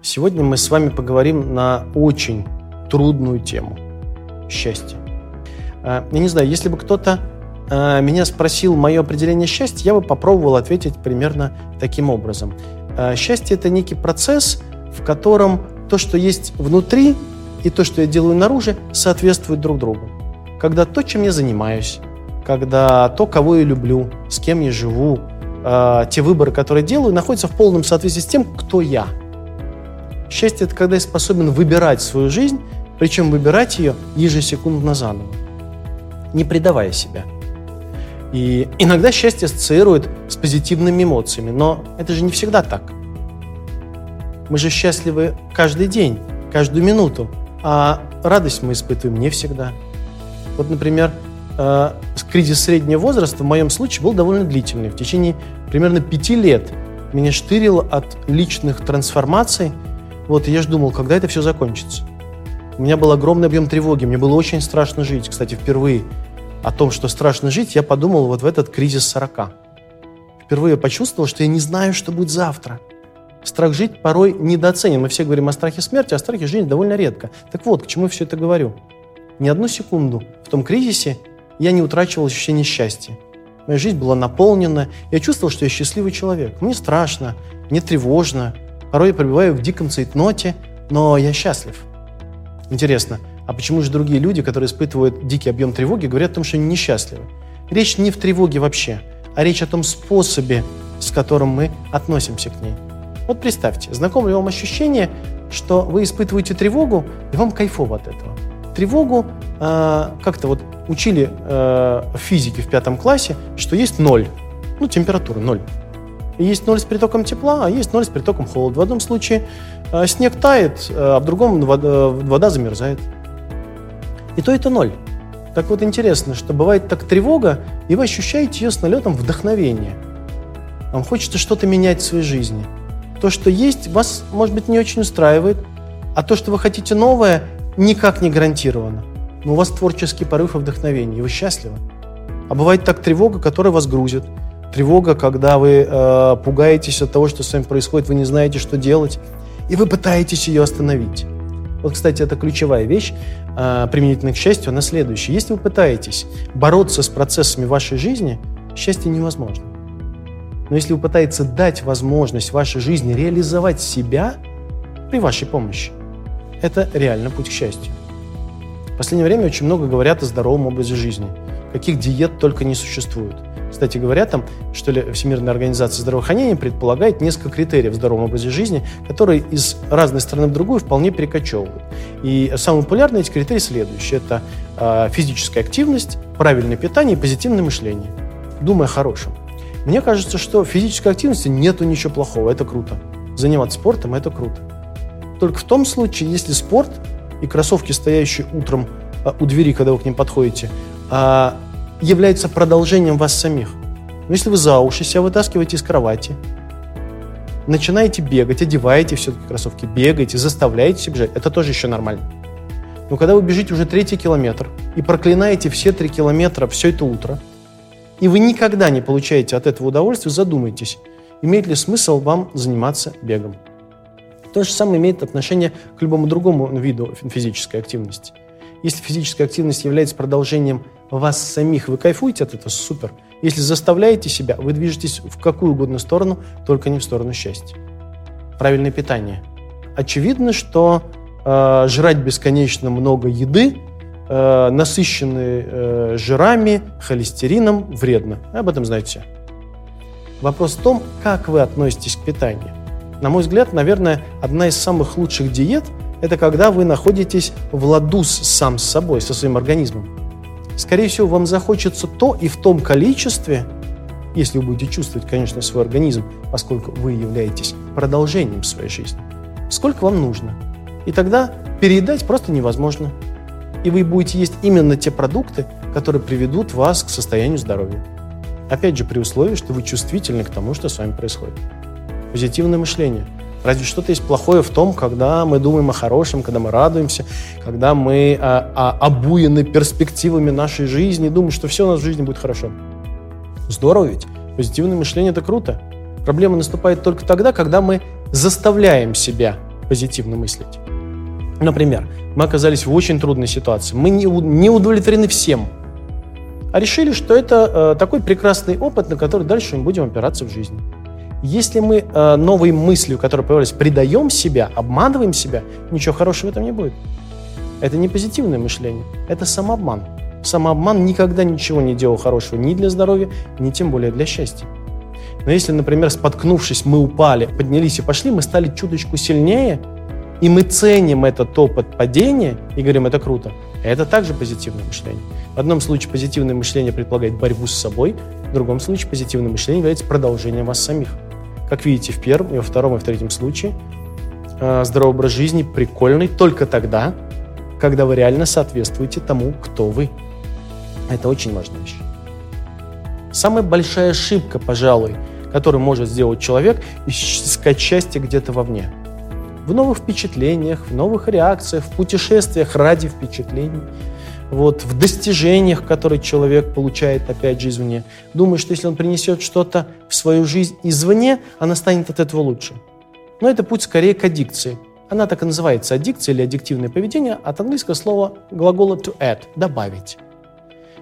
Сегодня мы с вами поговорим на очень трудную тему – счастье. А, я не знаю, если бы кто-то а, меня спросил мое определение счастья, я бы попробовал ответить примерно таким образом. А, счастье – это некий процесс, в котором то, что есть внутри, и то, что я делаю наружу, соответствуют друг другу. Когда то, чем я занимаюсь, когда то, кого я люблю, с кем я живу, те выборы, которые делаю, находятся в полном соответствии с тем, кто я – Счастье – это когда я способен выбирать свою жизнь, причем выбирать ее ежесекундно заново, не предавая себя. И иногда счастье ассоциирует с позитивными эмоциями, но это же не всегда так. Мы же счастливы каждый день, каждую минуту, а радость мы испытываем не всегда. Вот, например, э, кризис среднего возраста в моем случае был довольно длительный. В течение примерно пяти лет меня штырило от личных трансформаций – вот, я же думал, когда это все закончится. У меня был огромный объем тревоги, мне было очень страшно жить. Кстати, впервые о том, что страшно жить, я подумал вот в этот кризис 40. Впервые почувствовал, что я не знаю, что будет завтра. Страх жить порой недооценен. Мы все говорим о страхе смерти, а о страхе жизни довольно редко. Так вот, к чему я все это говорю. Ни одну секунду в том кризисе я не утрачивал ощущение счастья. Моя жизнь была наполнена. Я чувствовал, что я счастливый человек. Мне страшно, мне тревожно, Порой я пребываю в диком цейтноте, но я счастлив. Интересно, а почему же другие люди, которые испытывают дикий объем тревоги, говорят о том, что они несчастливы? Речь не в тревоге вообще, а речь о том способе, с которым мы относимся к ней. Вот представьте, знакомо вам ощущение, что вы испытываете тревогу, и вам кайфово от этого. Тревогу э, как-то вот учили э, в физике в пятом классе, что есть ноль, ну, температура ноль. Есть ноль с притоком тепла, а есть ноль с притоком холода. В одном случае э, снег тает, э, а в другом вода, вода замерзает. И то это ноль. Так вот интересно, что бывает так тревога, и вы ощущаете ее с налетом вдохновения. Вам хочется что-то менять в своей жизни. То, что есть, вас, может быть, не очень устраивает, а то, что вы хотите новое, никак не гарантировано. Но у вас творческий порыв и вдохновение, и вы счастливы. А бывает так тревога, которая вас грузит – Тревога, когда вы э, пугаетесь от того, что с вами происходит, вы не знаете, что делать, и вы пытаетесь ее остановить. Вот, кстати, это ключевая вещь, э, применительно к счастью, она следующая. Если вы пытаетесь бороться с процессами вашей жизни, счастье невозможно. Но если вы пытаетесь дать возможность вашей жизни реализовать себя при вашей помощи, это реально путь к счастью. В последнее время очень много говорят о здоровом образе жизни. Каких диет только не существует. Кстати говоря, там, что ли, Всемирная организация здравоохранения предполагает несколько критериев в здоровом образе жизни, которые из разной страны в другую вполне перекочевывают. И самый популярный эти критерии следующие. Это э, физическая активность, правильное питание и позитивное мышление. Думая о хорошем. Мне кажется, что в физической активности нету ничего плохого, это круто. Заниматься спортом – это круто. Только в том случае, если спорт и кроссовки, стоящие утром а, у двери, когда вы к ним подходите, а, является продолжением вас самих. Но если вы за уши себя вытаскиваете из кровати, начинаете бегать, одеваете все-таки кроссовки, бегаете, заставляете себя бежать, это тоже еще нормально. Но когда вы бежите уже третий километр и проклинаете все три километра все это утро, и вы никогда не получаете от этого удовольствия, задумайтесь, имеет ли смысл вам заниматься бегом. То же самое имеет отношение к любому другому виду физической активности. Если физическая активность является продолжением вас самих, вы кайфуете от этого, супер. Если заставляете себя, вы движетесь в какую угодно сторону, только не в сторону счастья. Правильное питание. Очевидно, что э, жрать бесконечно много еды, э, насыщенные э, жирами, холестерином, вредно. Об этом знаете все. Вопрос в том, как вы относитесь к питанию. На мой взгляд, наверное, одна из самых лучших диет – это когда вы находитесь в ладу сам с собой, со своим организмом скорее всего, вам захочется то и в том количестве, если вы будете чувствовать, конечно, свой организм, поскольку вы являетесь продолжением своей жизни, сколько вам нужно. И тогда переедать просто невозможно. И вы будете есть именно те продукты, которые приведут вас к состоянию здоровья. Опять же, при условии, что вы чувствительны к тому, что с вами происходит. Позитивное мышление – Разве что-то есть плохое в том, когда мы думаем о хорошем, когда мы радуемся, когда мы а, а, обуены перспективами нашей жизни, думаем, что все у нас в жизни будет хорошо. Здорово ведь. Позитивное мышление – это круто. Проблема наступает только тогда, когда мы заставляем себя позитивно мыслить. Например, мы оказались в очень трудной ситуации, мы не, не удовлетворены всем, а решили, что это э, такой прекрасный опыт, на который дальше мы будем опираться в жизни. Если мы э, новой мыслью, которая появилась, предаем себя, обманываем себя, ничего хорошего в этом не будет. Это не позитивное мышление, это самообман. Самообман никогда ничего не делал хорошего ни для здоровья, ни тем более для счастья. Но если, например, споткнувшись, мы упали, поднялись и пошли, мы стали чуточку сильнее, и мы ценим этот опыт падения и говорим, это круто, это также позитивное мышление. В одном случае позитивное мышление предполагает борьбу с собой, в другом случае позитивное мышление является продолжением вас самих. Как видите, в первом, и во втором, и в третьем случае э, здоровый образ жизни прикольный только тогда, когда вы реально соответствуете тому, кто вы. Это очень важная вещь. Самая большая ошибка, пожалуй, которую может сделать человек, искать счастье где-то вовне. В новых впечатлениях, в новых реакциях, в путешествиях ради впечатлений, вот, в достижениях, которые человек получает, опять же, извне. Думаю, что если он принесет что-то в свою жизнь извне, она станет от этого лучше. Но это путь скорее к аддикции. Она так и называется аддикция или аддиктивное поведение от английского слова глагола to add – добавить.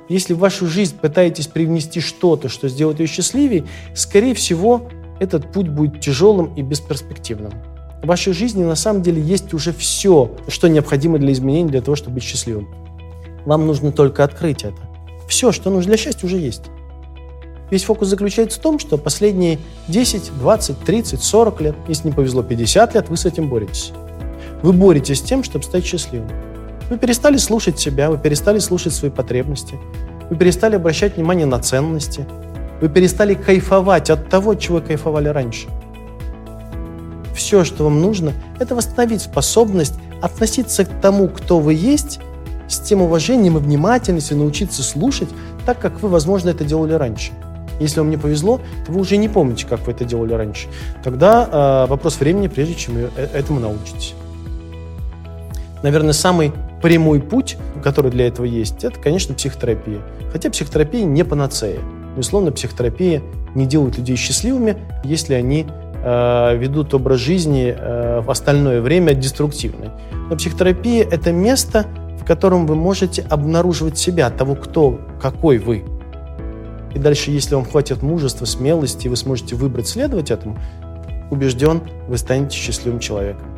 Если в вашу жизнь пытаетесь привнести что-то, что сделает ее счастливее, скорее всего, этот путь будет тяжелым и бесперспективным. В вашей жизни на самом деле есть уже все, что необходимо для изменений, для того, чтобы быть счастливым. Вам нужно только открыть это. Все, что нужно для счастья, уже есть. Весь фокус заключается в том, что последние 10, 20, 30, 40 лет, если не повезло 50 лет, вы с этим боретесь. Вы боретесь с тем, чтобы стать счастливым. Вы перестали слушать себя, вы перестали слушать свои потребности, вы перестали обращать внимание на ценности, вы перестали кайфовать от того, чего кайфовали раньше. Все, что вам нужно, это восстановить способность относиться к тому, кто вы есть, с тем уважением и внимательностью научиться слушать так, как вы, возможно, это делали раньше. Если вам не повезло, то вы уже не помните, как вы это делали раньше. Тогда э, вопрос времени, прежде чем э, этому научитесь. Наверное, самый прямой путь, который для этого есть, это, конечно, психотерапия. Хотя психотерапия не панацея. Безусловно, психотерапия не делает людей счастливыми, если они э, ведут образ жизни э, в остальное время деструктивный. Но психотерапия – это место, в котором вы можете обнаруживать себя, того, кто, какой вы. И дальше, если вам хватит мужества, смелости, и вы сможете выбрать следовать этому, убежден, вы станете счастливым человеком.